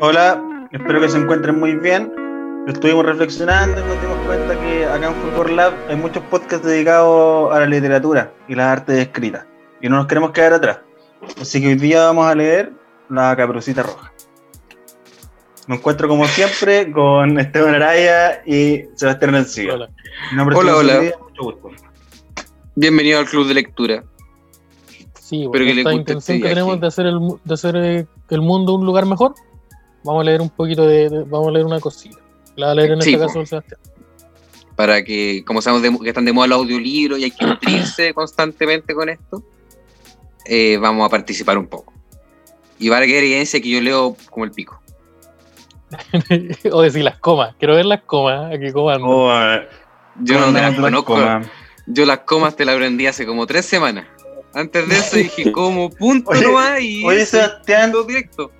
Hola, espero que se encuentren muy bien. Estuvimos reflexionando y nos dimos cuenta que acá en Fulgor Lab hay muchos podcasts dedicados a la literatura y las artes escritas. Y no nos queremos quedar atrás. Así que hoy día vamos a leer La Caperucita Roja. Me encuentro como siempre con Esteban Araya y Sebastián Rencilla. Hola. Mi nombre es Hola, hola. Mucho gusto. Bienvenido al club de lectura. Sí, bueno, que esta guste intención este que tenemos de hacer, el, de hacer eh, el mundo un lugar mejor, vamos a leer un poquito de, de- vamos a leer una cosita. La va a leer en Sí, este caso el Sebastián. Para que, como sabemos de- que están de moda los audiolibros y hay que nutrirse constantemente con esto, eh, vamos a participar un poco. Y va a quedar evidencia que yo leo como el pico. o decir las comas, quiero ver las comas, aquí coman. Oh, eh, Yo no ¿cómo te las conozco. comas? Yo las comas te las aprendí hace como tres semanas. Antes de eso dije como punto Oye, nomás y Oye, Sebastián, directo.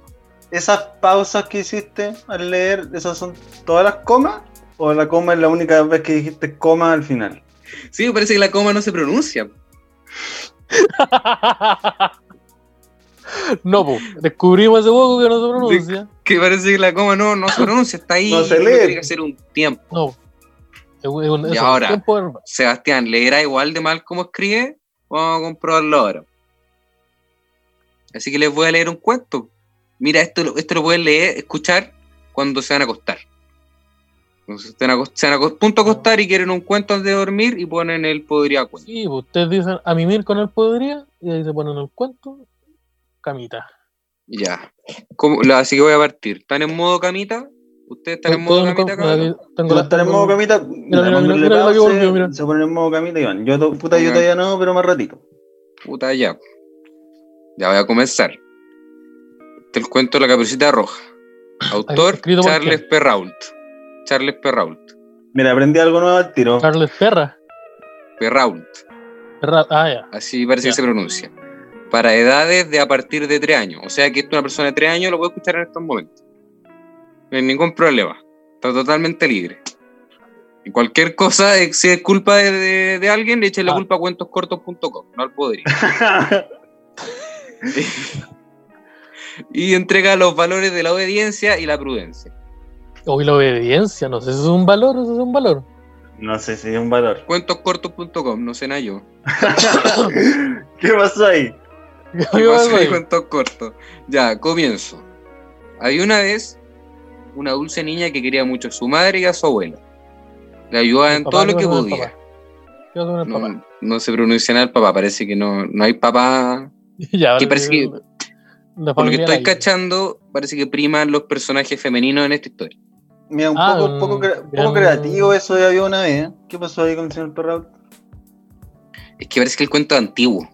¿esas pausas que hiciste al leer, esas son todas las comas? ¿O la coma es la única vez que dijiste coma al final? Sí, me parece que la coma no se pronuncia. no, pues, descubrimos hace poco que no se pronuncia. Que parece que la coma no, no se pronuncia, está ahí. No se lee. Tiene que hacer un tiempo. No. Es un- es un- Y ahora, tiempo. Sebastián, ¿leerá igual de mal como escribe? Vamos a comprobarlo ahora. Así que les voy a leer un cuento. Mira, esto, lo- esto lo pueden leer, escuchar cuando se van a acostar. Cuando se van a punto a acostar y quieren un cuento antes de dormir y ponen el podría cuento. Sí, pues, ustedes dicen a mimir con el podría y ahí se ponen el cuento, camita. Ya. Así que voy a partir. ¿Están en modo camita? ¿Ustedes están en modo camita, cabrón? aquí tengo ¿Tú la- estás en modo camita? mira, mira, póngale mira, mira, aquí pause, volvió, mira. Se pone en modo camita, Iván. Yo, puta, yo todavía no, pero más ratito. Puta, ya. Ya voy a comenzar. Este es el cuento de la caperucita roja. Autor ¿Escrito por Charles? Perrault. Charles Perrault. Mira, aprendí algo nuevo al tiro. Carles Perra. Perrault. Perra- Ah, ya. Así parece Ya. que se pronuncia. Para edades de a partir de 3 años. O sea que esto una persona de 3 años lo puede escuchar en estos momentos. No hay ningún problema. Está totalmente libre. Y cualquier cosa, eh, si es culpa de, de- de alguien, le echen la Ah. culpa a cuentoscortos.com, no al poder. y entrega los valores de la obediencia y la prudencia. Hoy la obediencia, no sé si es un valor o si es un valor. no sé si es un valor. Cuentoscortos.com, no sé nada yo. ¿Qué pasó ahí? ¿Qué pasó ahí, cuentos cortos? Ya, comienzo. Había una vez una dulce niña que quería mucho a su madre y a su abuela. Le ayudaba en todo lo ¿qué que podía. No, no se pronuncia nada el papá, parece que no, no hay papá. ya, que parece que- la Por lo que estoy cachando, parece que priman los personajes femeninos en esta historia. Mira, un Ah, poco, un- poco, cre- poco creativo eso de había una vez. ¿eh? ¿Qué pasó ahí con el señor Perrault? Es que parece que el cuento es antiguo.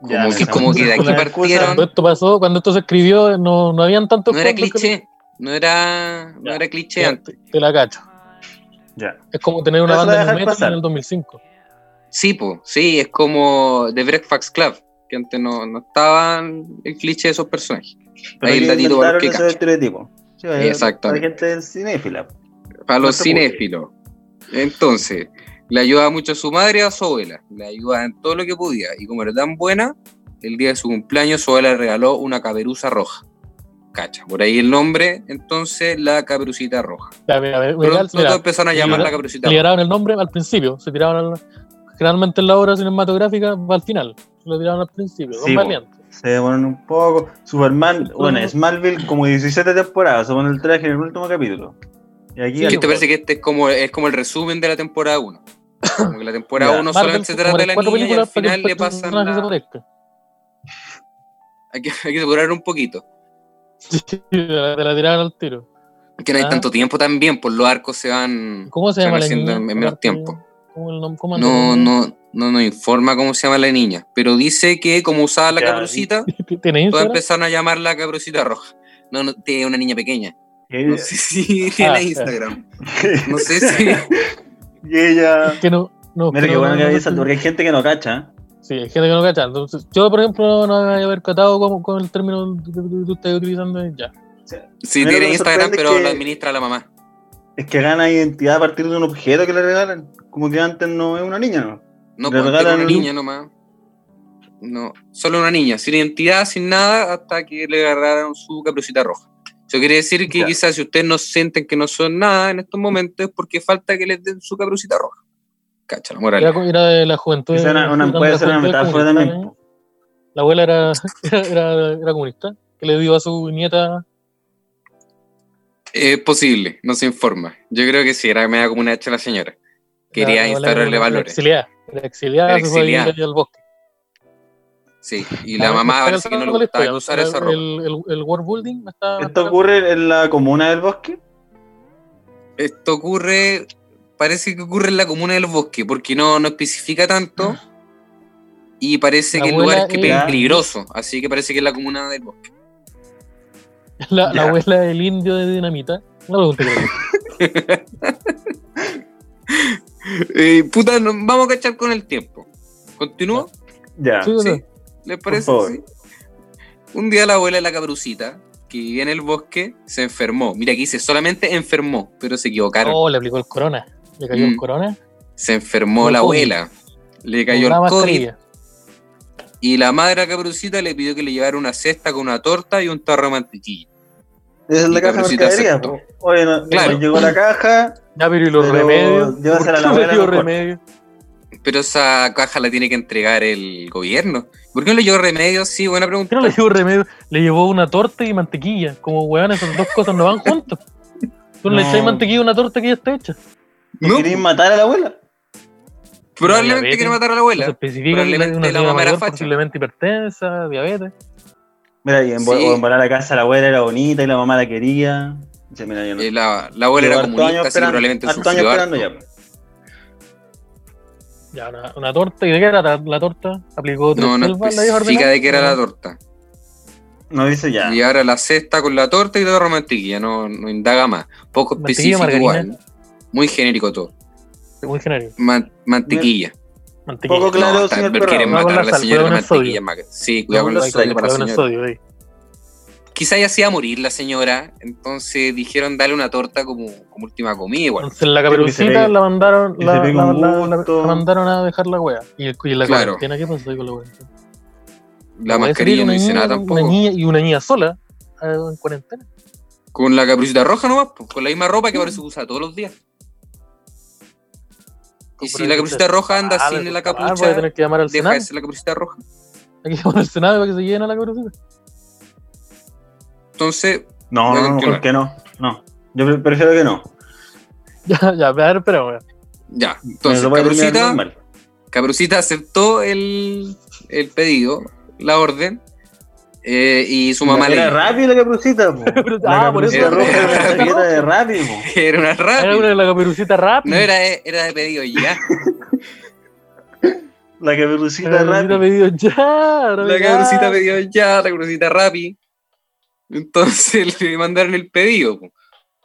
Como Ya, que, esa- como que de aquí excusa. partieron. Cuando esto pasó, cuando esto se escribió, no, no habían tantos No era cliché. No era, no era cliché Ya, antes. te, te la cacho. Ya. Es como tener una Pero banda de metal pasar. en el 2005. Sí, po, sí, es como The Breakfast Club, que antes no, no estaban el cliché de esos personajes. Pero Ahí el para inventaron los que ese cachan. estereotipo. Sí, Exactamente. Hay gente cinéfila. Para los cinéfilos. Entonces, le ayudaba mucho a su madre y a su abuela. Le ayudaba en todo lo que podía. Y como era tan buena, el día de su cumpleaños su abuela le regaló una caperuza roja. Cacha, por ahí el nombre, entonces la caperucita roja. Ya, mira, mira, Pronto mira, todos empezaron a llamar la caperucita le roja. tiraron el nombre al principio, se tiraban al- generalmente en la obra cinematográfica va al final, lo tiraron al principio, Sí. Se demoran un poco. Superman, bueno, Smallville como 17 temporadas. Se pone el traje en el último capítulo. Y aquí Sí, ¿Qué al- te parece que este es como, es como el resumen de la temporada 1? Como que la temporada Ya. 1 Marvel, solamente se trata de la cuatro niña y al final le pasan se la... Hay que, hay que apurar un poquito. Sí, te la, tiraron al tiro. Que no hay Ah. tanto tiempo también, por los arcos se van... ¿Cómo se llama van la haciendo niña? en menos tiempo. ¿Cómo el nom- cómo anda No, no, no nos informa cómo se llama la niña, pero dice que como usaba la ¿Tiene todos empezaron a llamarla caperucita roja. No, no, tiene una niña pequeña. No sé si tiene Ah. Instagram. No sé si... y ella- Que no, no, Mira que no- bueno que no- porque hay gente que no cacha. Sí, hay gente que no cacha. Entonces, yo, por ejemplo, no me había percatado con, con el término que tú estás utilizando ya. Sí, tiene Instagram, pero que- la administra la mamá. Es que gana identidad a partir de un objeto que le regalan. Como que antes no es una niña, ¿no? No, Le pues, regalan una niña nomás. No, solo una niña, sin identidad, sin nada, hasta que le agarraron su caperucita roja. Eso quiere decir que Ya. quizás si ustedes no sienten que no son nada en estos momentos es porque falta que les den su caperucita roja. Cacha, la moral. Era, era de la juventud. Esa era una- de la puede ser una metáfora también. ¿eh? La abuela era, era, era, era comunista, que le dio a su nieta. Es posible, no se informa. Yo creo que sí, era media como una hecha la señora. Quería la abuela instaurarle era valores. Exiliada. Era exiliada, Era se fue exiliada. al bosque. Sí, y la Ah, mamá parece que no le la gustaba el- esa ropa. El, el, el world building está. ¿Esto ocurre en la comuna del bosque? Esto ocurre, parece que ocurre en la comuna del bosque, porque no, no especifica tanto. Y parece La que el lugar es que era- peligroso, así que parece que es la comuna del bosque. La, abuela del indio de dinamita. Pregunta creo. Eh, puta, no- vamos a cachar con el tiempo. ¿Continúo? Ya. Sí. ¿Les parece? Sí. Un día la abuela de la cabrucita, que vivía en el bosque, se enfermó. Mira, aquí dice solamente enfermó, pero se equivocaron. Oh, le aplicó el corona. Le cayó Mm. el corona. Se enfermó la COVID. abuela. Le cayó Una el COVID. Y la madre cabrucita le pidió que le llevara una cesta con una torta y un tarro de mantequilla. Esa es Y la caja de mercadería. po. Oye, no, Claro. nos llegó la caja. Ya, pero y los Pero remedios. ¿Por a la qué no le dio mejor. remedio? Pero esa caja la tiene que entregar el gobierno. ¿Por qué no le llevó remedio? Sí, buena ¿Por pregunta. qué no le llevó remedio? Le llevó una torta y mantequilla. Como weón, esas dos cosas no van juntas. Tú no, le No. echas mantequilla a una torta que ya está hecha. No, ¿Queréis matar a la abuela? probablemente diabetes. quiere matar a la se abuela. especifica Probablemente la mamá era facha. posiblemente hipertensa, diabetes. Mira, y en, Sí. o en volar a la casa la abuela era bonita y la mamá la quería. Dice, mira, yo no. Eh, la, la abuela Llevo era comunista, años así probablemente años esperando ya. Ya, una, una torta. ¿Y de qué era la, la torta? ¿Aplicó tres No, no? ¿La especifica de qué era la torta. No dice ya. Y ahora la cesta con la torta y todo mantequilla, no, no indaga más. Poco específico igual. Muy genérico todo. Muy genérico. Man- mantequilla. Mantequilla. Poco claro, no, señor pero quieren matar a la sal, señora la sodio. mantequilla. Sí, cuidado con para la cuidado con el señora. sodio, ahí. Quizá ya se iba a morir la señora, entonces dijeron darle una torta como, como última comida igual. Entonces la caperucita la mandaron, la, mandaron a dejar la wea. Y, el- y la Claro. cuarentena, ¿qué pasó ahí con la cuarentena? La mascarilla no dice niña- nada tampoco. Una niña y una niña sola eh, en cuarentena. Con la caperucita roja nomás, pues, con la misma ropa que parece que usa todos los días. Y si la caperucita roja anda Ah, sin pero la ah, voy a capucha, tener que llamar al deja Senado. la caperucita roja. Hay que llamar al Senado para que se lleven a la caperucita. Entonces, No, no. ¿por qué no? No. Yo pre- prefiero que no. Ya, ya, a ver, espera, wea. ya. Entonces, lo voy a terminar Caperucita, normal. Caperucita aceptó el, el pedido, la orden, eh, y su mamá le Era rápido la caperucita, po. La ah, por eso era roja era de rápido, po. era una Era una de la caperucita No rápida. era, era de pedido ya. La La caperucita caperucita rápido. pedido ya. La caperucita pidió ya, la caperucita rapi. Entonces le mandaron el pedido. po.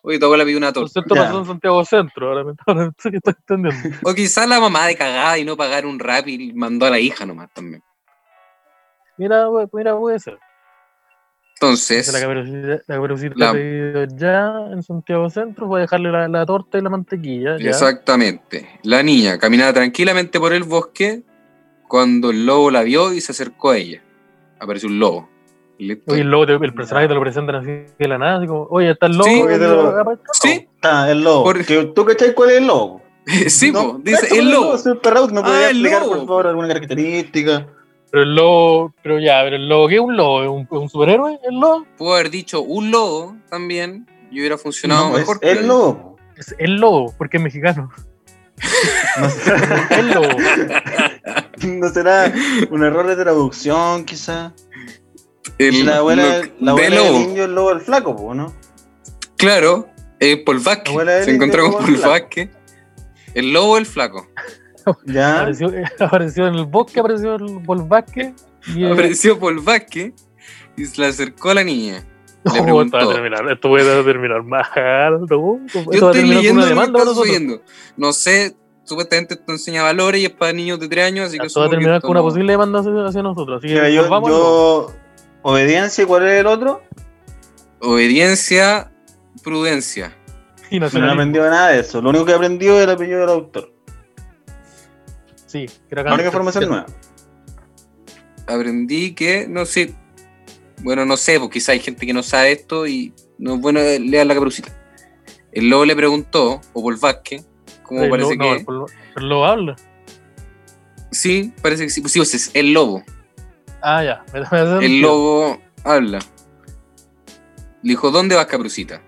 Oye, tu abuela pidió una Por torta. cierto, Ya. pasó en Santiago Centro. Ahora me estoy entendiendo. O quizás la mamá de cagada y no pagar un rap y mandó a la hija nomás también. Mira, mira, puede ser. Entonces, La caperucita, la caperucita La- pedido ya en Santiago Centro. Voy a dejarle la, la torta y la mantequilla. Ya. exactamente, la niña caminaba tranquilamente por el bosque cuando el lobo la vio y se acercó a ella. Apareció un lobo. Listo. Oye, el, lobo te- el personaje te lo presentan así de la nada, así como, oye, está el lobo. Sí, el lobo. Sí, Ah, el lobo. Por- Que- ¿Tú cachai cuál es el lobo? sí, No, po, dice el lobo. ¿Me Ah, podría el explicar, lobo. por favor, alguna característica? Pero el lobo, pero ya, pero el lobo, ¿qué es un lobo? ¿Es un, superhéroe? ¿El lobo? Pudo haber dicho un lobo también y hubiera funcionado No, es mejor. el pero- lobo. Es el lobo, porque es mexicano. No, El lobo. ¿No será un error de traducción, quizá? El- la abuela, lo- la de abuela del lobo. indio, el lobo el flaco, ¿no? Claro, eh, Paul Vázquez. Se encontró con Paul. Vázquez. El lobo el flaco. Ya. Apareció, apareció en el bosque, apareció el. Y, eh, Apareció Vázquez y se le acercó a la niña. Le Oh, esto va a terminar, esto puede terminar mal, Yo a estoy leyendo lo que estás. No sé, supuestamente esto enseña valores y es para niños de 3 años, así que Esto va a terminar con una no- posible demanda hacia, hacia nosotros. Así que Mira, yo, yo. Obediencia, ¿y ¿cuál es el otro? Obediencia, prudencia. Y No aprendido nada de eso. Lo único que he aprendido es el apellido del autor. Sí, que era La única cáncer. información nueva. Aprendí que, no sé, bueno, no sé, porque quizá hay gente que no sabe esto y no es bueno leer la caperucita. El lobo le preguntó, o por Vázquez, como El parece lobo- que... el lo- el lobo habla. Sí, parece que sí. Sí, pues es el lobo. Ah, ya. me- me hace El lobo habla. Le dijo, ¿dónde vas, Caperucita?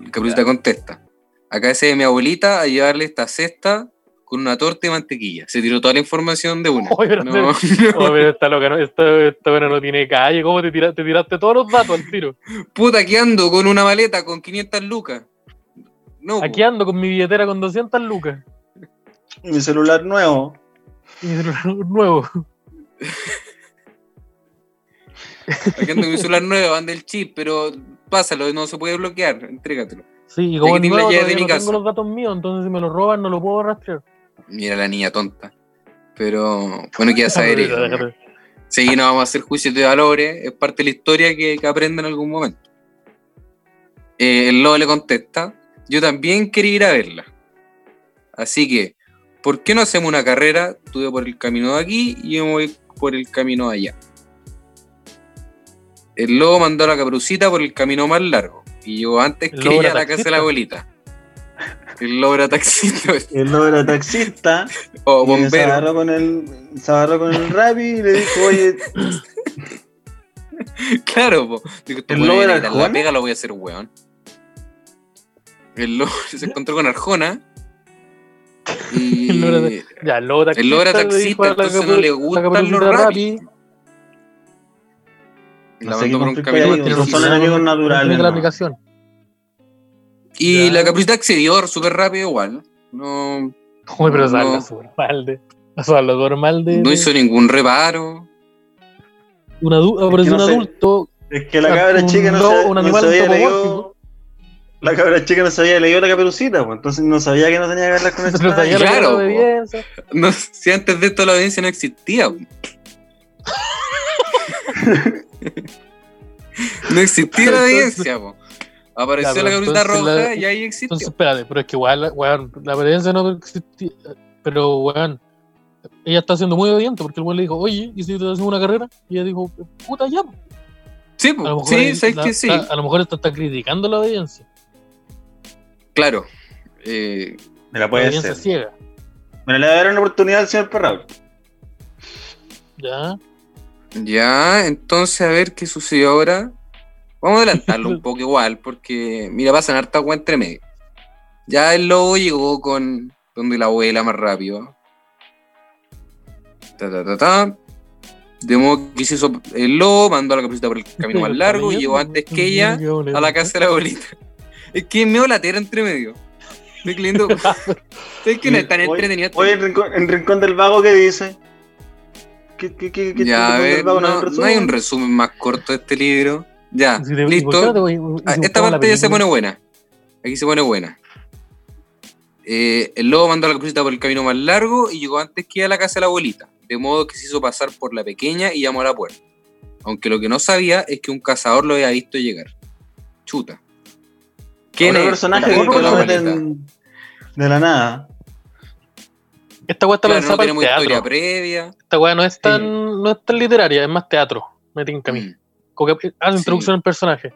Y Caperucita contesta, acá ese de mi abuelita a llevarle esta cesta con una torta y mantequilla. Se tiró toda la información de una. Oye, pero No, Oh, pero esta loca, no, esta, esta buena no tiene calle. ¿Cómo te, tira- te tiraste todos los datos al tiro? puta, aquí ando con una maleta con 500 lucas. No, Aquí ando con mi billetera con 200 lucas. Mi celular nuevo. Y mi celular nuevo. aquí ando con mi celular nuevo, anda el chip, pero pásalo, no se puede bloquear, entrégatelo. Sí, y Y como la llave de mi no casa. tengo los datos míos, entonces si me los roban no lo puedo rastrear. Mira la niña tonta. Pero, bueno, queda saber. Sí, no vamos a hacer juicios de valores, es parte de la historia que, que aprende en algún momento. Eh, el lobo le contesta, yo también quería ir a verla. Así que, ¿por qué no hacemos una carrera? Tú por el camino de aquí y yo me voy por el camino de allá. El lobo mandó a la caperucita por el camino más largo y llegó antes ¿El que ella a la casa de la abuelita. El lobo era taxista El lobo era taxista. o y Se bombero. agarró con el, se agarró con el Rappi y le dijo, oye, Claro, po. Digo, ¿El ¿El lobo era la pega lo voy a hacer weón. El lobo se encontró con Arjona. Y El lobo era- Ya, el lobo taxista. el lobo era le dijo taxista, la entonces no le la gustan caperucita los Rappi, rapis. La mandó por un camino son enemigos naturales. la ¿no? aplicación. Y Ya. la caperucita accedió súper rápido igual. No, Uy, pero No. habla súper mal de. Eso no hizo ningún reparo. un adu- Es apareció que no un sé. adulto. Es que la Ah, cabra chica no, se, un no animal se había antropomórfico. leído. La cabra chica no se había leído la caperucita, pues, entonces no sabía que no tenía que hablar con sabía era Claro. No, si antes de esto la audiencia no existía. no existía la audiencia. po. Apareció Ya, la entonces roja la- y ahí existió. Entonces, espérate, pero es que igual, weón, la obediencia no existía. Pero, weón, ella está siendo muy obediente porque el weón le dijo, oye, ¿y si te hacemos una carrera? Y ella dijo, puta, ya. sí, A lo mejor, sí, ahí sabes la- que sí. está- a lo mejor está criticando la obediencia. Claro. Eh, Mira, La puede obediencia ser. ciega. Mira, le voy a dar una oportunidad al señor Perrault. Ya. ya, entonces a ver qué sucedió ahora. Vamos a adelantarlo un poco igual, porque mira, pasan harta agua entre medio. Ya el lobo llegó con donde la abuela más rápido. Ta, ta, ta, ta. De modo que hizo el lobo, mandó a la caperucita por el camino más largo y llegó antes que ella a la casa de la abuelita. Es que me la tierra entre medio. Estoy lindo. Es que no es tan entretenido. esto. Oye, en Rincón, en Rincón del Vago, ¿qué dice? ¿Qué, qué, qué, qué ya, a ver, no, hay un no resumen? hay un resumen más corto de este libro. Ya, Si te- ¿por qué no listo. te voy- si Ah, Esta parte ya se pone buena. Aquí se pone buena. Eh, el lobo mandó a la caperucita por el camino más largo y llegó antes que a la casa de la abuelita, de modo que se hizo pasar por la pequeña y llamó a la puerta. Aunque lo que no sabía es que un cazador lo había visto llegar. Chuta. ¿Quién Otro es? personaje que lo meten de la nada. Esta weá está Claro, pensada no para el tenemos historia teatro. previa. Esta weá no es tan, no es tan literaria, es más teatro. Me tinca a mí. Mm. Como que haz Sí. introducción al personaje.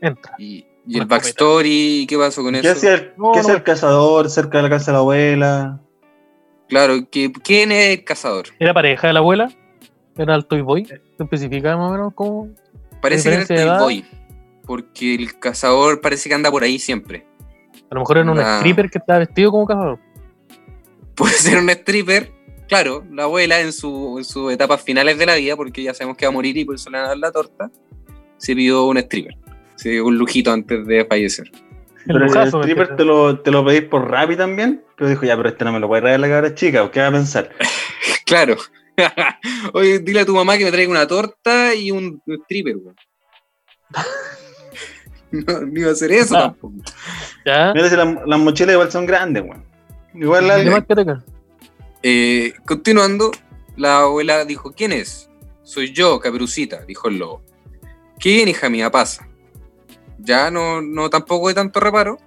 Entra. Y, y Una el backstory, ¿qué pasó con ¿Qué eso? hacía el, No, qué no. hacía el cazador cerca de la casa de la abuela? Claro, que, ¿quién es el cazador? Era pareja de la abuela. Era alto y boy. ¿Se especifica más o menos cómo? Parece que era el. Toy Boy. Porque el cazador parece que anda por ahí siempre. A lo mejor era un Ah. stripper que estaba vestido como cazador. Puede ser un stripper. Claro, la abuela en, su, en sus etapas finales de la vida, porque ya sabemos que va a morir y por eso le van a dar la torta, se pidió un stripper. Se dio un lujito antes de fallecer. El Pero lujazo, el ¿me stripper te lo, te lo pedís por Rappi también. Pero dijo, ya, pero este no me lo puede traer la cabra chica. ¿Qué va a pensar? Claro. Oye, dile a tu mamá que me traiga una torta y un stripper, weón. No, no iba a hacer eso Ah. tampoco. ¿Ya? Mira si las, las mochilas igual son grandes, weón. Igual la, Eh, continuando, la abuela dijo, ¿quién es? Soy yo, Caperucita, dijo el lobo. ¿Qué bien, hija mía, pasa? Ya no, no tampoco de tanto reparo.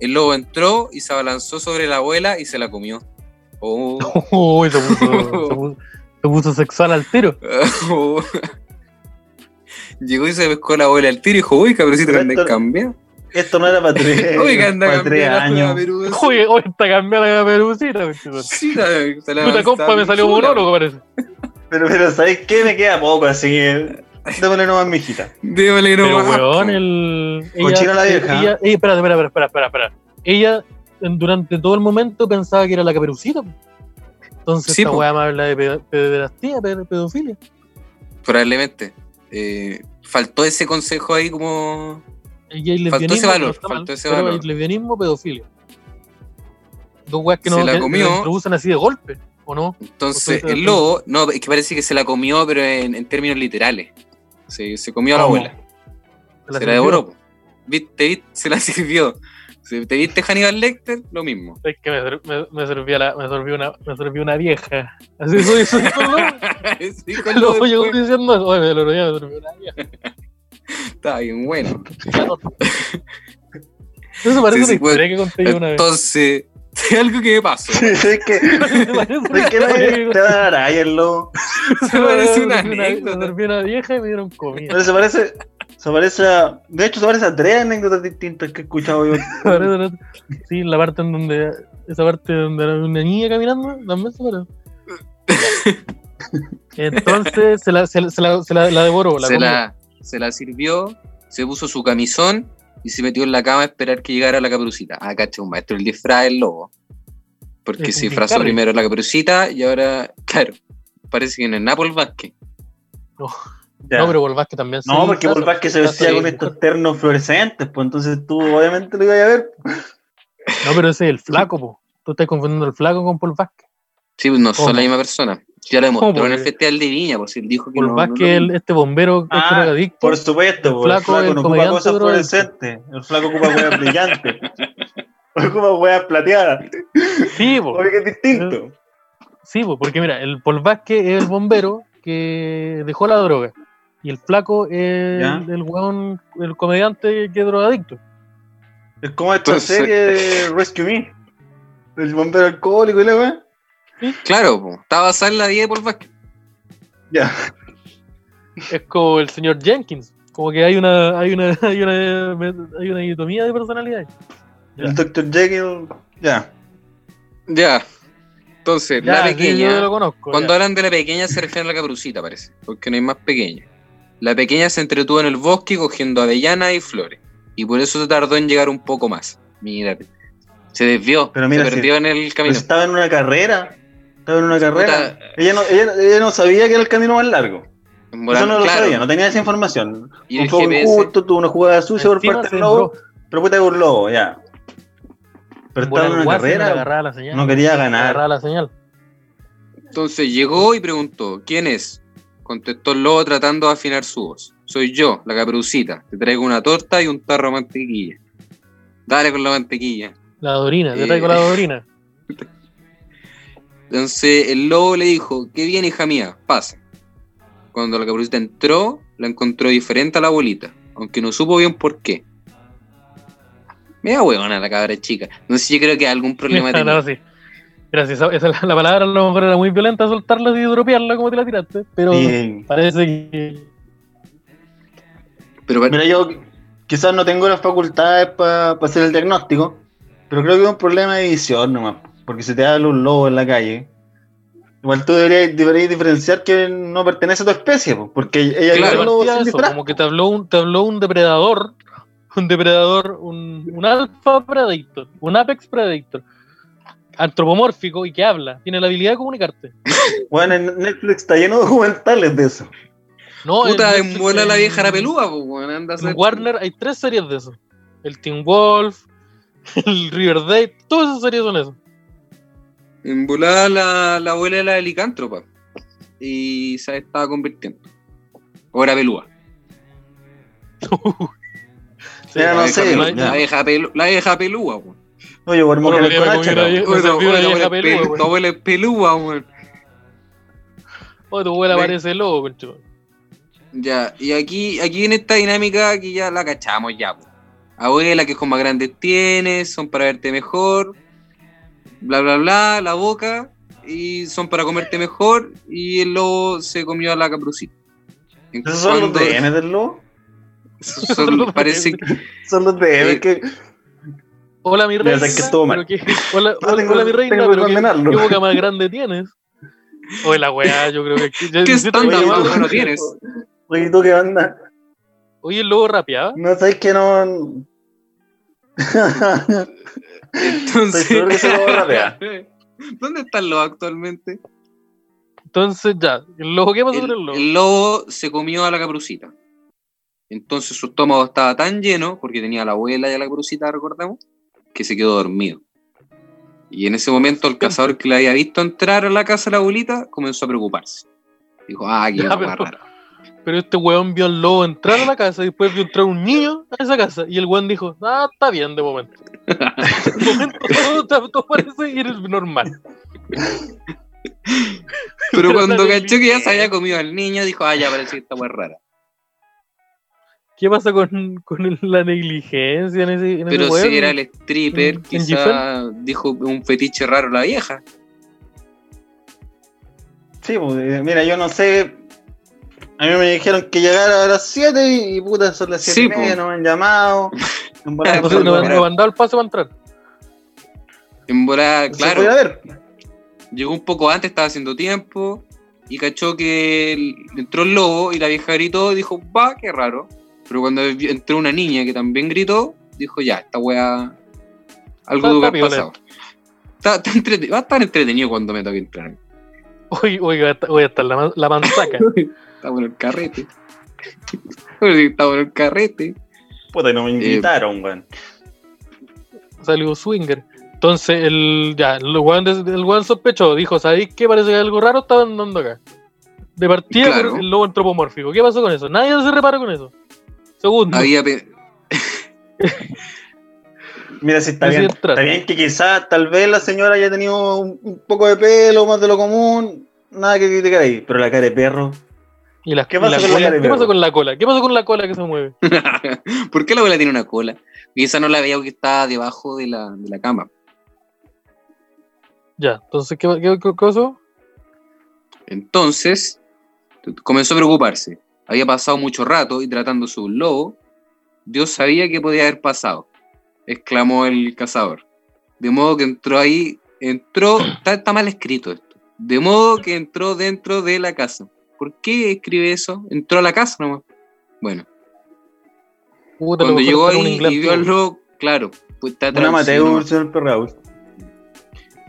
El lobo entró y se abalanzó sobre la abuela y se la comió. Oh. Uy, se puso, se puso- se puso sexual al tiro. Oh. Llegó y se pescó la bola al tiro y dijo, uy, cabrecito, que andas Esto- no era para tres, Uy, que anda para tres años. Oye, hoy está cambiada la perucita. Sí, la, se la Puta compa, me salió chula. monólogo, parece. Pero, pero ¿sabes qué? Me queda poco, así que démosle nomás, mijita. Démosle Pero, nomás, weón, po. el. Cochina la vieja. Ella, ella, espera, espera, espera, espera, espera. Ella, durante todo el momento, pensaba que era la caperucita. Entonces, Sí, esta weá me habla de ped- pederastía, ped- pedofilia. Probablemente. Eh, faltó ese consejo ahí como... Y el Faltó lesbianismo ese valor, no faltó ese pero valor. el lesbianismo, pedofilia. Dos weas que Se no la que- que comió. la introducen así de golpe, ¿o no? Entonces, el lobo, no, es que parece que se la comió, pero en, en términos literales. Se, se comió a la abuela. Se Se la la sirvió. devoró. po. ¿Viste, viste? Se la sirvió. Si ¿Te viste Hannibal Lecter? Lo mismo. Es que me, ser- me, me servía la, me servía una, me servía una vieja. Así soy, soy, diciendo. Oye, me servía una vieja. Está bien bueno. Eso parece Sí, sí, una historia que conté yo una vez. Entonces, hay algo que me pasó. Sí, es que, Parece una es que no te va a dar ahí el lobo. Se parece una anécdota. una vieja y me dieron comida. Pero se parece, se parece a, de hecho se parece a tres anécdotas distintas que he escuchado yo. Parece una- Sí, la parte en donde. Esa parte donde era una niña caminando, también se parece. Entonces se la, se la, se la, se la- la devoró. La se, comió. la, se la sirvió, se puso su camisón y se metió en la cama a esperar que llegara la caperucita. Ah, cacha, un maestro, el disfraz del lobo. Porque se disfrazó primero la caperucita y ahora, claro, parece que no es Napoli Vázquez. Ya. No, pero Volvás que también se No, porque Volvás que se vestía con estos ternos fluorescentes, pues entonces tú obviamente lo ibas a ver. No, pero ese es el flaco, po. Tú estás confundiendo el flaco con Paul Vázquez. Sí, pues no son la misma persona. Ya lo demostró en el Festival de Viña, pues él dijo que Paul no. Vázquez, no lo el- este bombero que es Ah, drogadicto. Por supuesto, El pues, el flaco, flaco el no ocupa cosas fluorescentes. El flaco ocupa huevas brillantes. ocupa huevas plateadas. Sí, po. Oye, que es distinto. Sí, po, porque mira, el Paul Vázquez es el bombero que dejó la droga. Y el flaco es Ya. el, el weón, el comediante que es drogadicto. Es como esta Entonces- serie de Rescue Me. El bombero alcohólico y la weá. Claro, pues, está basada en la vida de Paul Vázquez. Ya. Es como el señor Jenkins. Como que hay una, hay una, hay una, hay una dicotomía de personalidades. El Dr. Jekyll. Ya. Ya. Entonces, Ya, la sí, yo pequeña. lo conozco. Cuando ya. hablan de la pequeña se refieren a la caperucita, parece. Porque no hay más pequeña. La pequeña se entretuvo en el bosque cogiendo avellanas y flores. Y por eso se tardó en llegar un poco más. Mírate. Se desvió. Pero mira, se si- perdió en el Pues camino. estaba en una carrera. Estaba en una carrera. Puta, Ella no, ella, ella no sabía que era el camino más largo. en Eso no lo claro. sabía, no tenía esa información. Y Un GPS. injusto, tuvo una jugada sucia por parte del lobo, pero puta que un lobo, ya. Pero estaba en una carrera, agarraba la señal. no quería ganar. agarraba la señal. Entonces llegó y preguntó, ¿quién es? Contestó el lobo tratando de afinar su voz. Soy yo, la caperucita. Te traigo una torta y un tarro de mantequilla. Dale con la mantequilla. La dorina, te Eh. traigo la dorina. Entonces el lobo le dijo, qué bien hija mía, pasa. Cuando la caperucita entró, la encontró diferente a la abuelita, aunque no supo bien por qué. Mira huevona la cabra chica. No sé, yo creo que algún problema tenía. no, sí. Gracias, esa, esa- la palabra a lo mejor era muy violenta soltarla y dropearla como te la tiraste, pero parece que Pero pa- mira, yo quizás no tengo las facultades para hacer el diagnóstico, pero creo que es un problema de visión nomás. Porque si te habla un lobo en la calle, igual tú deberías, deberías diferenciar que no pertenece a tu especie, po, porque ella Claro. sin eso, como que te habló un, te habló un depredador, un depredador, un, un alfa predator, un apex predator, antropomórfico y que habla, tiene la habilidad de comunicarte. Bueno, en Netflix está lleno de documentales de eso. No, puta, en Netflix, la vieja era pelúa, pues, anda En Warner hay tres series de eso. El Teen Wolf, el Riverdale, todas esas series son eso. En volada la, la abuela era la licántropa. Y se estaba convirtiendo. O era pelúa. Sí, Ya la no sé, pelúa. La vieja, pelu- la vieja pelúa, weón. Por ¿no? vieja abuela es pelúa, weón. tu abuela es pelúa, weón. Oh, tu abuela parece lobo, concho. Ya, y aquí, aquí en esta dinámica, aquí ya la cachamos ya. po. Abuela, que ojos más grandes tienes, son para verte mejor. Bla, bla, bla, la boca, y son para comerte mejor, y el lobo se comió a la caprucita. ¿Esos son los DM del lobo? son- parece que Son los DM Eh, que. Hola, mi reina. que pero que- hola, No, hola, tengo- hola, mi reina, tengo que pero qué, boca más grande tienes. Oye, la weá, yo creo que. yo- ¿Qué más bueno tienes? Oye, ¿y ¿tú qué onda? Oye, el lobo rapeaba. No sabes que no. Entonces, rapea. ¿Dónde está el lobo actualmente? Entonces, ya. ¿El lobo qué pasó El, con el lobo? el lobo se comió a la caprucita. Entonces su estómago estaba tan lleno, porque tenía a la abuela y a la caprucita, recordamos, que se quedó dormido. Y en ese momento el cazador que le había visto entrar a la casa de la abuelita comenzó a preocuparse. Dijo, ah, hueá pero- rara. Pero este weón vio al lobo entrar a la casa y después vio entrar un niño a esa casa. Y el weón dijo, ah, está bien de momento. De momento todo, todo- parece ir normal. Pero cuando cachó que ya se había comido al niño, dijo, ah, ya parece que esta hueá es rara. ¿Qué pasa con, con la negligencia en ese, en ese Pero si era el stripper, ¿En- en quizá dijo un fetiche raro la vieja. Sí, pues, eh, mira, yo no sé. A mí me dijeron que llegara a las 7 y, y puta, son las 7 Sí, y media, no me han llamado. En volada, Pero no, no han dado el paso para entrar. En volada, claro. ver. Llegó un poco antes, estaba haciendo tiempo, y cachó que el- entró el lobo y la vieja gritó y dijo, va, qué raro. Pero cuando entró una niña que también gritó, dijo, ya, esta weá, algo piola. pasado. Está- está entrete- va a estar entretenido cuando me toque entrar. Oye, oiga, voy a estar la, la manzaca. Está bueno el carrete. Está bueno el carrete. Puta, y no me invitaron, weón. Salió swinger. Entonces, el, ya, el weón, el weón sospechó, dijo, ¿sabéis qué? Parece que algo raro estaba andando acá. De partida, Claro. el lobo antropomórfico. ¿Qué pasó con eso? Nadie se repara con eso. Segundo, Había pe- Mira, si está bien. Está bien que quizás, tal vez la señora haya tenido un, un poco de pelo más de lo común. Nada que criticar ahí. Pero la cara de perro. ¿Y la, ¿Qué y pasa la con la cara ¿Qué con la cola? ¿Qué pasó con la cola que se mueve? ¿Por qué la abuela tiene una cola? Quizá no la veía porque estaba debajo de la, de la cama. Ya, entonces, ¿qué, qué, qué pasó? Entonces, comenzó a preocuparse. Había pasado mucho rato y tratándose de un lobo, Dios sabía que podía haber pasado, exclamó el cazador. De modo que entró ahí, entró, está, está mal escrito esto. De modo que entró dentro de la casa. ¿Por qué escribe eso? Entró a la casa nomás. Bueno, Puta, cuando llegó ahí inglés y vio al lobo, claro, pues está Un traducido amateur, nomás. señor Perrault.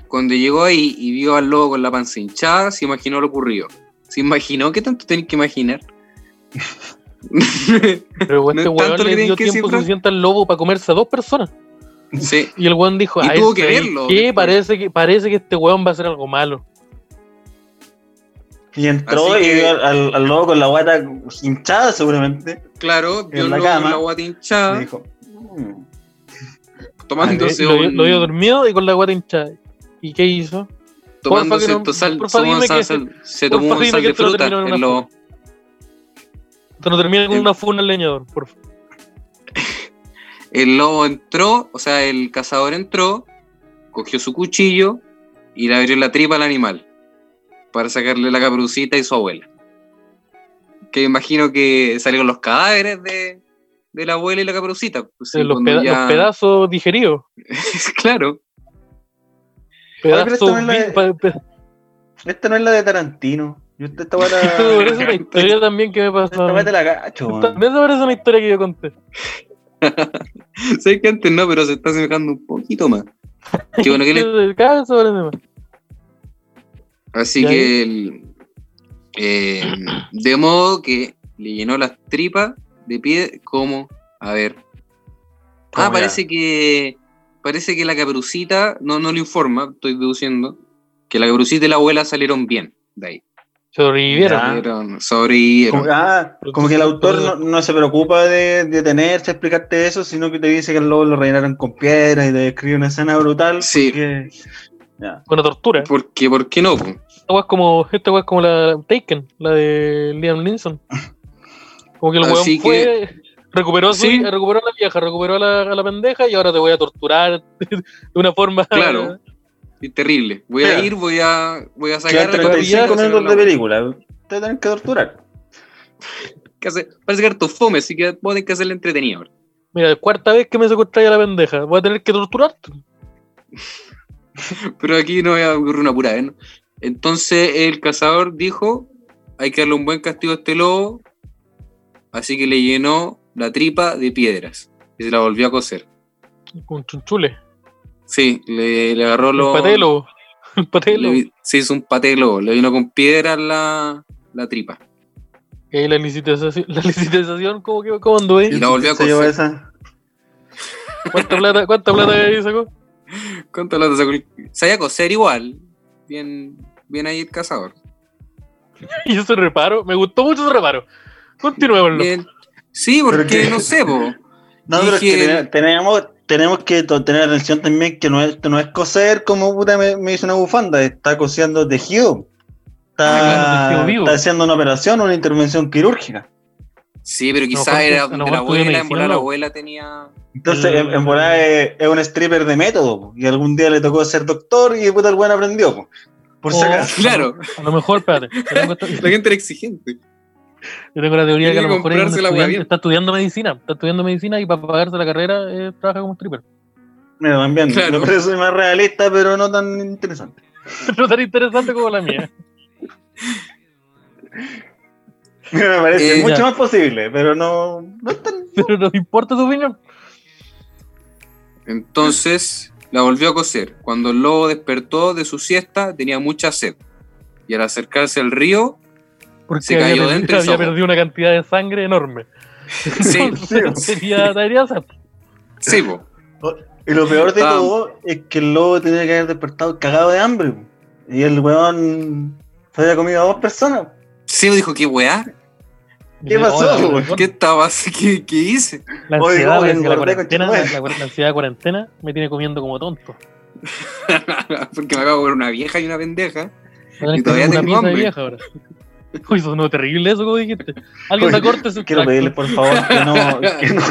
Cuando llegó ahí y vio al lobo con la panza hinchada, se imaginó lo ocurrido. Se imaginó qué tanto tenés que imaginar. Pero no este es weón le dio tiempo suficiente al lobo para comerse a dos personas. sí, Y el weón dijo, Y "Ay, tuvo que ¿sabes verlo qué? Parece que, parece que este weón va a hacer algo malo. Y entró Así y que- vio al, lobo con la guata hinchada, seguramente. claro, vio En al la lobo con cama. la guata hinchada, Y dijo: "Mm, tomándose Y lo, vio- un- lo vio dormido y con la guata hinchada. ¿Y qué hizo? tomándose Porfa, que no- esto sal- porfa, dime sal- que- sal- se tomó un sal de no fruta, el lobo. Esto no termina con El- una funa al leñador, por favor. El lobo entró, o sea, el cazador entró, cogió su cuchillo y le abrió la tripa al animal para sacarle la caprucita y su abuela. Que imagino que salieron los cadáveres de, de la abuela y la caprucita. pues sí, los, cuando peda- ya- los pedazos digeridos. claro. pero Pedazos. esto no es la vi- de- Esta no es la de Tarantino. Esta guata. Esto me parece una historia también que me pasó. Esta la cacho. También parece una historia que yo conté. sé que antes no, pero se está asemejando un poquito más. Qué bueno que le-. Así ¿Y que el- eh, de modo que le llenó las tripas de pie como a ver. ¿Cómo Ah, ya? parece que parece que la caprucita no, no lo informa, estoy deduciendo, que la caprucita y la abuela salieron bien de ahí. Sobrevivieron. Sobrevivieron. Como, ah, como que el autor no, no se preocupa de de detenerse a explicarte eso, sino que te dice que el lobo lo rellenaron con piedras y te describe una escena brutal. Sí. porque-. Buena tortura. ¿Por qué, ¿Por qué no? Esta es como, esta es como la Taken, la de Liam Neeson. Como que el weón Así fue, recuperó, su- Sí. recuperó a la vieja, recuperó a la, a la pendeja y ahora te voy a torturar de una forma Claro. Es terrible. Voy a ir, voy a, voy a sacar 35 la minutos de película. Te tienen que torturar. Parece que harto fome, así que voy a tener que hacerle entretenido. Mira, cuarta vez que me secuestráis a la pendeja. Voy a tener que torturarte. Pero aquí no voy a ocurrir una pura vez, ¿no? Entonces el cazador dijo, hay que darle un buen castigo a este lobo, así que le llenó la tripa de piedras y se la volvió a coser. Con chunchule. Sí, le, le agarró El los... patelo. El patelo. le- se hizo un paté de globo, le vino con piedras la, la tripa. Y ahí la licitación, la licitación ¿cómo, que- cómo anduvo ahí? Y la volvió a coser. esa. ¿Cuánta plata, cuánta plata ahí sacó? ¿Cuánto plata sacó Sabía coser igual. Bien, bien ahí el cazador. Y ese reparo, me gustó mucho ese reparo. Continuémoslo. Bien. Sí, porque que- no sé, po. No, pero es que tene- tenemos, que tener atención también que no es, no es coser como puta me, me hizo una bufanda, está cosiendo tejido. Está, Ah, claro, tejido vivo. está haciendo una operación, una intervención quirúrgica. Sí, pero lo quizá mejor- era de la abuela, en volar la ¿no? abuela tenía. Entonces, El- en, en volada es, es un stripper de método, y algún día le tocó ser doctor y puta el buen aprendió. po. Por si acaso. Claro, A lo mejor, espérate. La gente era exigente. Yo tengo la teoría que a lo mejor es estudiante, bien. está estudiando medicina. Está estudiando medicina y para pagarse la carrera eh, trabaja como stripper. Mira, también, Claro. me parece más realista, pero no tan interesante. No tan interesante como la mía. Me parece Eh, mucho ya. más posible, pero no, no es tan... Pero no importa su opinión. Entonces la volvió a coser. Cuando el lobo despertó de su siesta, tenía mucha sed. Y al acercarse al río, Porque Se había, cayó dentro había perdido una cantidad de sangre enorme. sí, Entonces, sería, debería ser. sí, po. Y lo peor de Ah. todo es que el lobo tenía que haber despertado cagado de hambre. Y el weón se había comido a dos personas. Sí, dijo, ¿qué weá? ¿Qué pasó, güey? ¿Qué estaba así? ¿Qué, qué hice? La ansiedad, oye, la, cuarentena, la, ansiedad de cuarentena me tiene comiendo como tonto. Porque me acabo de ver una vieja y una pendeja. Y todavía tengo hambre. vieja ahora. Uy, sonó terrible eso, como dijiste. Alguien se corte su Quiero pedirle, por favor, que no, que no,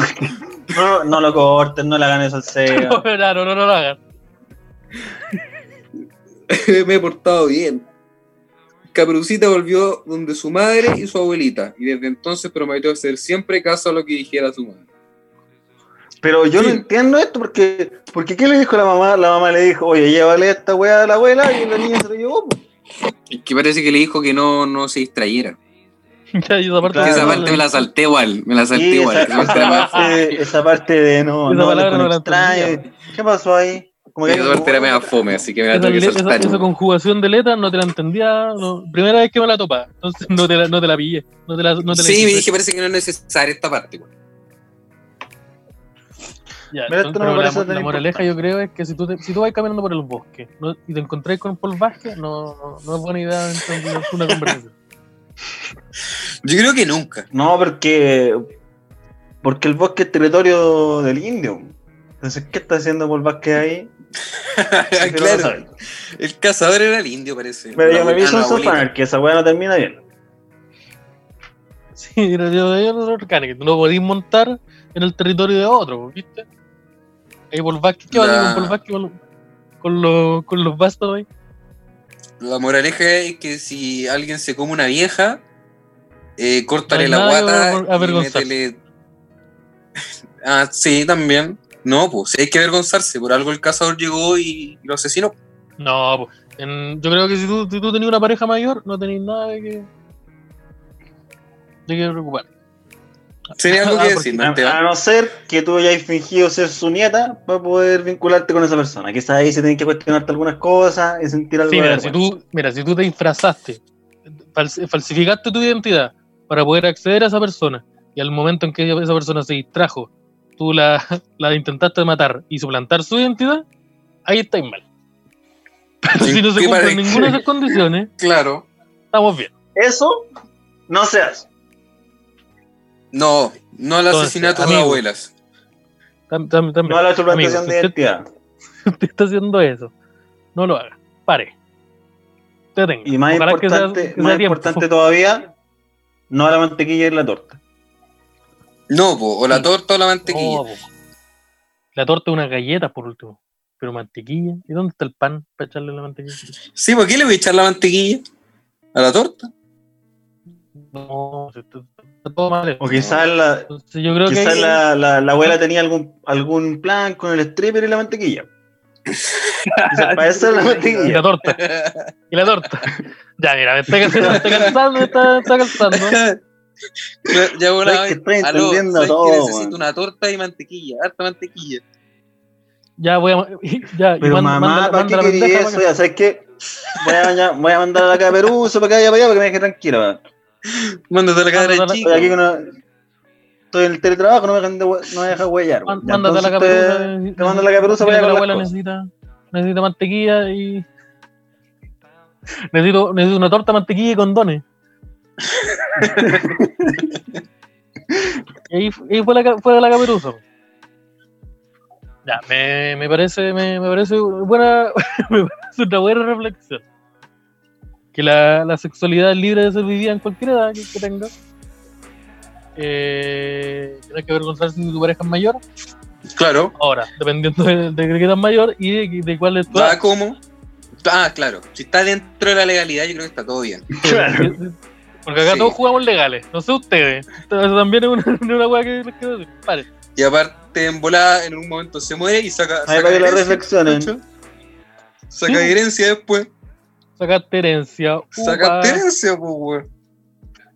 no, no lo corten, no le hagan eso al Seba. No, no, no, no lo hagan. me he portado bien. Caperucita volvió donde su madre y su abuelita. Y desde entonces prometió hacer siempre caso a lo que dijera su madre. Pero yo no entiendo esto porque, porque ¿qué le dijo la mamá? La mamá le dijo, oye, llévale esta weá a la abuela y la niña se lo llevó. po. Es que parece que le dijo que no, no se distrayera. Ya, esa parte, Claro. Que esa no, parte me la salté igual. Me la salté igual. esa, Esa parte esa esa de no, Esa no, palabra no la entendía. ¿Qué pasó ahí? Como esa parte era media fome, así que me la esa, tuve que esa- saltar. esa conjugación de letras no te la entendía. no, primera vez que me la topaba. Entonces no te la, no te la pillé. No te la, no te la Sí, me dije, parece que no es necesaria esta parte. güey. Ya, Mira, esto entonces, no me pero la, parece tan la moraleja yo creo es que si tú, te- si tú vas caminando por el bosque ¿no? y te encontrás con Paul Vázquez, no, no, no es buena idea una conversación. Yo creo que nunca. No, porque, porque el bosque es territorio del indio. Entonces, ¿qué está haciendo Paul Vázquez ahí? Claro. El cazador era el indio, parece. Pero yo me vi un. Sofaner, que esa weá no termina bien. Sí, pero yo, yo no que no podís montar en el territorio de otro, ¿viste? Ahí ¿qué va a hacer La- con Vázquez con, los, con los bastos ahí? La moraleja es que si alguien se come una vieja, eh, córtale No la guata y métele. Ah, sí, también. No, pues hay que avergonzarse. Por algo el cazador llegó y lo asesinó. No, pues, en- yo creo que si tú, si tú tenías una pareja mayor, no tenéis nada de que, de que preocupar. Tenía algo Ah, que porque- decir, ¿no, A, no ser que tú hayas fingido ser su nieta para poder vincularte con esa persona. Quizás ahí se tienen que cuestionarte algunas cosas y sentir algo Sí, de mira, si tú, mira, si tú te disfrazaste, fals- falsificaste tu identidad para poder acceder a esa persona y al momento en que esa persona se distrajo, tú la, la intentaste matar y suplantar su identidad, ahí estáis mal. Pero si no se ¿Qué cumplen ninguna de esas condiciones, Claro. estamos bien. Eso no se hace. No, no al Entonces, asesinato de abuelas. Tam- tam- también. No a la suplantación de identidad. usted está haciendo eso, no lo haga. Pare. Te tengo. Y más Ojalá que sea- importante, que más importante todavía, no a la mantequilla y la torta. No, po, o la Sí. torta o la mantequilla. No, la torta es una galleta, por último. Pero mantequilla. ¿Y dónde está el pan para echarle la mantequilla? Sí, ¿por qué le voy a echar la mantequilla? ¿A la torta? No, todo mal. O quizás la, Entonces yo creo que quizás la, la, la abuela tenía algún, algún plan con el stripper y la mantequilla. Quizás para eso es la y la mantequilla. torta. Y la torta. Ya, mira, me está, me está cansando, me está, me está cansando. ya. Sabes que estoy Aló, entendiendo ¿sabes que todo, necesito weón. una torta y mantequilla, harta mantequilla. Ya voy a. Ya, y Pero mamá, manda- ¿para qué quería eso? acá. Ya sabes qué. Voy a, voy a mandar a la caperuso para que vaya para allá para que me deje tranquilo. weón. Mándate a la cadera chica. Estoy aquí con una- Estoy en el teletrabajo, no me dejan, de, no me dejan huellar. Mándate a la caperuza. te- Te mando la caperuza para la abuela necesita, necesita mantequilla y. Necesito, necesito una torta, mantequilla y condones. y ahí, ahí fue, la, fue la caperuza. Ya, me, me parece, me, me parece buena, me parece una buena reflexión. Que la, la sexualidad es libre de ser vivida en cualquier edad que, que tenga. Eh, no hay que avergonzarse si tu pareja es mayor. Claro. Ahora, dependiendo de, de qué tan mayor y de, de cuál es tu edad. ¿Va cómo? Ah, claro. Si está dentro de la legalidad, yo creo que está todo bien. Claro. Porque acá Sí. todos jugamos legales, no sé ustedes. Eso también es una, una weá que les quiero decir. Pare. Y aparte, en volada, en un momento se muere y saca. Ahí saca para que la herencia, reflexionen. Saca Sí. herencia después. Sacaste herencia. Saca upa, herencia, pues, weón.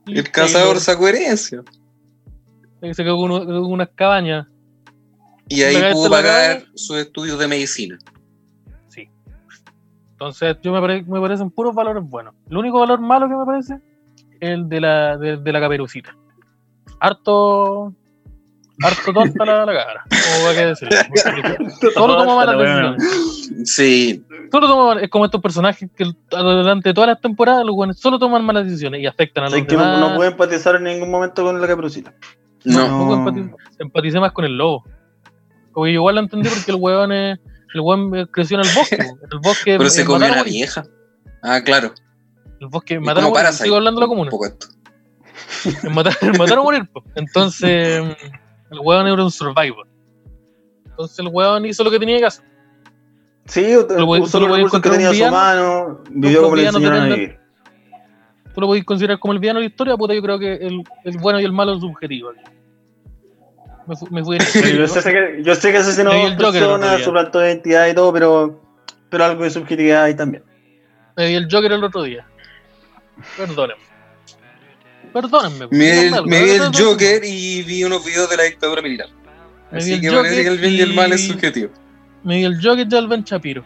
El cazador sacó herencia. Se quedó con, unas cabañas. Y ahí Sacaste pudo pagar sus estudios de medicina. Sí. Entonces, yo me, pare- me parecen puros valores buenos. El único valor malo que me parece es el de la, de, de la caperucita. Harto. Harto tonta la, la cabra. ¿Cómo hay que decirlo? Solo toma malas decisiones. Sí, Solo toman, es como estos personajes que durante todas las temporadas los buenos solo toman malas decisiones y afectan a los que demás. no, no puedo empatizar en ningún momento con la caperucita. no. No empaticé más con el lobo. Como yo igual lo entendí porque el weón es, el eh, creció en el bosque. El bosque Pero se comió una morir. vieja. Ah, claro. El bosque es Es matar o como morir. Sigo hablando de la un comuna. poco esto. Es matar, es matar o morir. Entonces, el weón era un survivor. Entonces el weón hizo lo que tenía que hacer. Sí, Lo voy- usó solo los voy a recursos que tenía su mano, vivió como le enseñaron a vivir. Tú lo podéis considerar como el villano de la historia, puta, yo creo que el, el bueno y el malo es subjetivo. Me, me fui Sí, yo, sé que, yo sé que asesinó dos personas, suplantó de identidad y todo, pero, pero algo de subjetividad hay también. Me vi el Joker el otro día. Perdónenme. Perdónenme. Me, me vi el Joker y vi unos videos de la dictadura militar. Me vi Así el que parece Joker que el bien y el mal es subjetivo. Me vi el Joker del Ben Shapiro.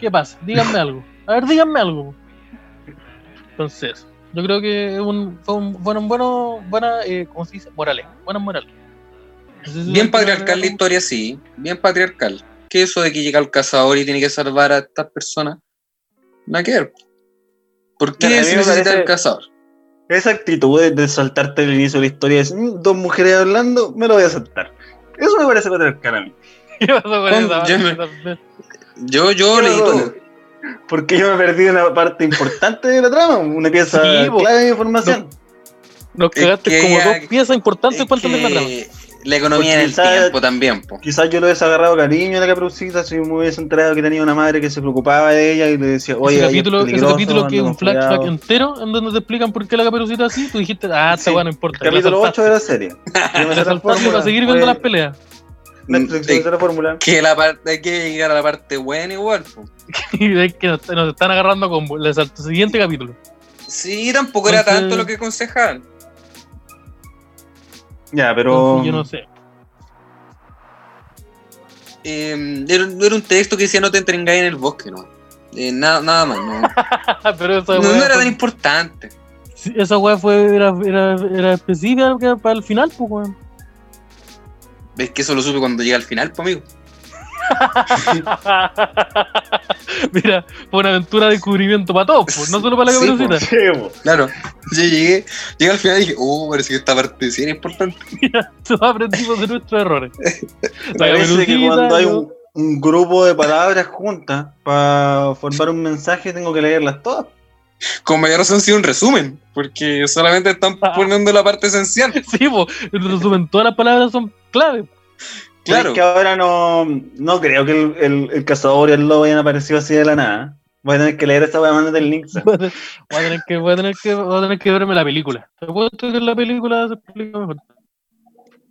¿Qué pasa? Díganme algo. A ver, díganme algo. Entonces, yo creo que es un, fue un bueno, bueno, buena, eh, ¿cómo se dice? Morales. Buenas morales. No sé si Bien patriarcal la historia, sí. Bien patriarcal. ¿Qué eso de que llega el cazador y tiene que salvar a estas personas? Nada que ver. ¿Por qué se necesita parece- el cazador? Esa actitud de, saltarte el inicio de la historia es "Mm, dos mujeres hablando, me lo voy a saltar. Eso me parece patriarcal a mí. ¿Qué pasó con Con- esa- yo me- Yo, yo ¿Qué leí todo. Porque yo me perdí una parte importante de la trama, una pieza Sí, clave de información. Nos Es cagaste que como ella- dos piezas importantes Es para entender la trama. La economía del quizá- tiempo también, po. Quizás yo lo hubiese agarrado cariño a la caperucita si me hubiese enterado que tenía una madre que se preocupaba de ella y le decía, oye, ese ahí es capítulo, ese capítulo que es un flashback cuidado". entero en donde te explican por qué la caperucita es así, tú dijiste, ah, esta Sí, weá no importa. El capítulo 8 de la serie. Yo me saltaste para seguir viendo Oye, las peleas. Netflix, sé la fórmula. Que la parte, hay que llegar a la parte buena igual, ves que nos, nos están agarrando con el siguiente capítulo. Sí, tampoco era tanto lo que aconsejaban. Ya, pero. Entonces, yo no sé. Eh, era, era un texto que decía no te entregáis en el bosque, ¿no? Eh, nada, nada más, no. Pero esa No, no era fue- tan importante. sí, esa weá fue, era, era, era específica para el final, pues weón. Es que eso lo supe cuando llega al final, pues, amigo. Mira, fue una aventura de descubrimiento para todos, pues, no solo para la Sí, caperucita. Sí, po. Claro. Yo llegué, llegué al final y dije, oh, parece que esta parte sí era importante. Todos aprendimos de nuestros errores. La Parece que cuando hay un, un grupo de palabras juntas para formar un mensaje, tengo que leerlas todas. Con mayor razón, sí, un resumen, porque solamente están Ah. poniendo la parte esencial. Sí, pues, en resumen, todas las palabras son clave. Claro. Es que ahora no, no creo que el, el, el cazador y el lobo hayan aparecido así de la nada. Voy a tener que leer esta weá, link. Voy a tener- que, voy a tener que, voy a tener que verme la película. Te apuesto que en la película se explica mejor.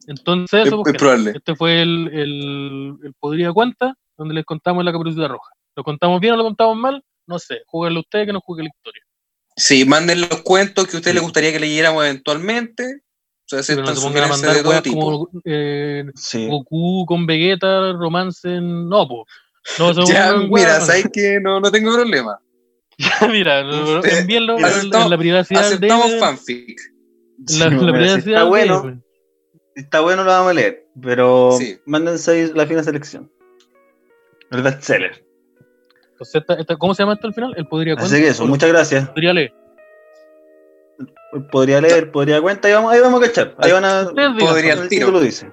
Entonces, Es, eso, es probable. este fue el, el, el Podría Cuenta, donde les contamos la caperucita roja. ¿Lo contamos bien o lo contamos mal? No sé. Júguenlo ustedes que no juegue la historia. Sí, manden los cuentos que a ustedes les gustaría que leyéramos eventualmente. O sea, Pero no se pongan a mandar de todo weas tipo. como eh, Sí. Goku con Vegeta, romance en... No, po. No, se Ya, mira, weas. sabes que no, no tengo problema. Mira, no, Usted- envíenlo mira, en, la privacidad de Aceptamos fanfic. la, Sí, la mira, si está de bueno, si está bueno lo vamos a leer, pero Sí. mándense ahí la fina selección. El bestseller. Entonces, esta- esta- ¿Cómo se llama esto al final? El podría Así que eso, muchas gracias. Podría leer. Podría leer, podría cuenta, ahí vamos, ahí vamos a cachar. Ahí van a. Ustedes digan, Podría el al tiro. título dice.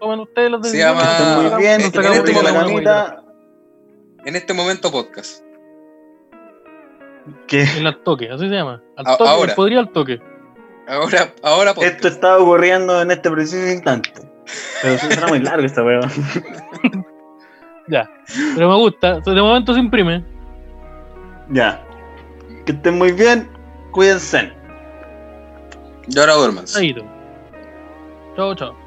tomen ustedes las Se llama- muy bien, en este momento. En este podcast. Que El al toque, así se llama. Al A- toque, ahora. podría al toque. Ahora, ahora podcast. esto está ocurriendo en este preciso instante. Pero será muy largo esta weón. Ya. Pero me gusta. De momento se imprime. Ya. Que estén muy bien. Cuídense. Y ahora. Chao, chao.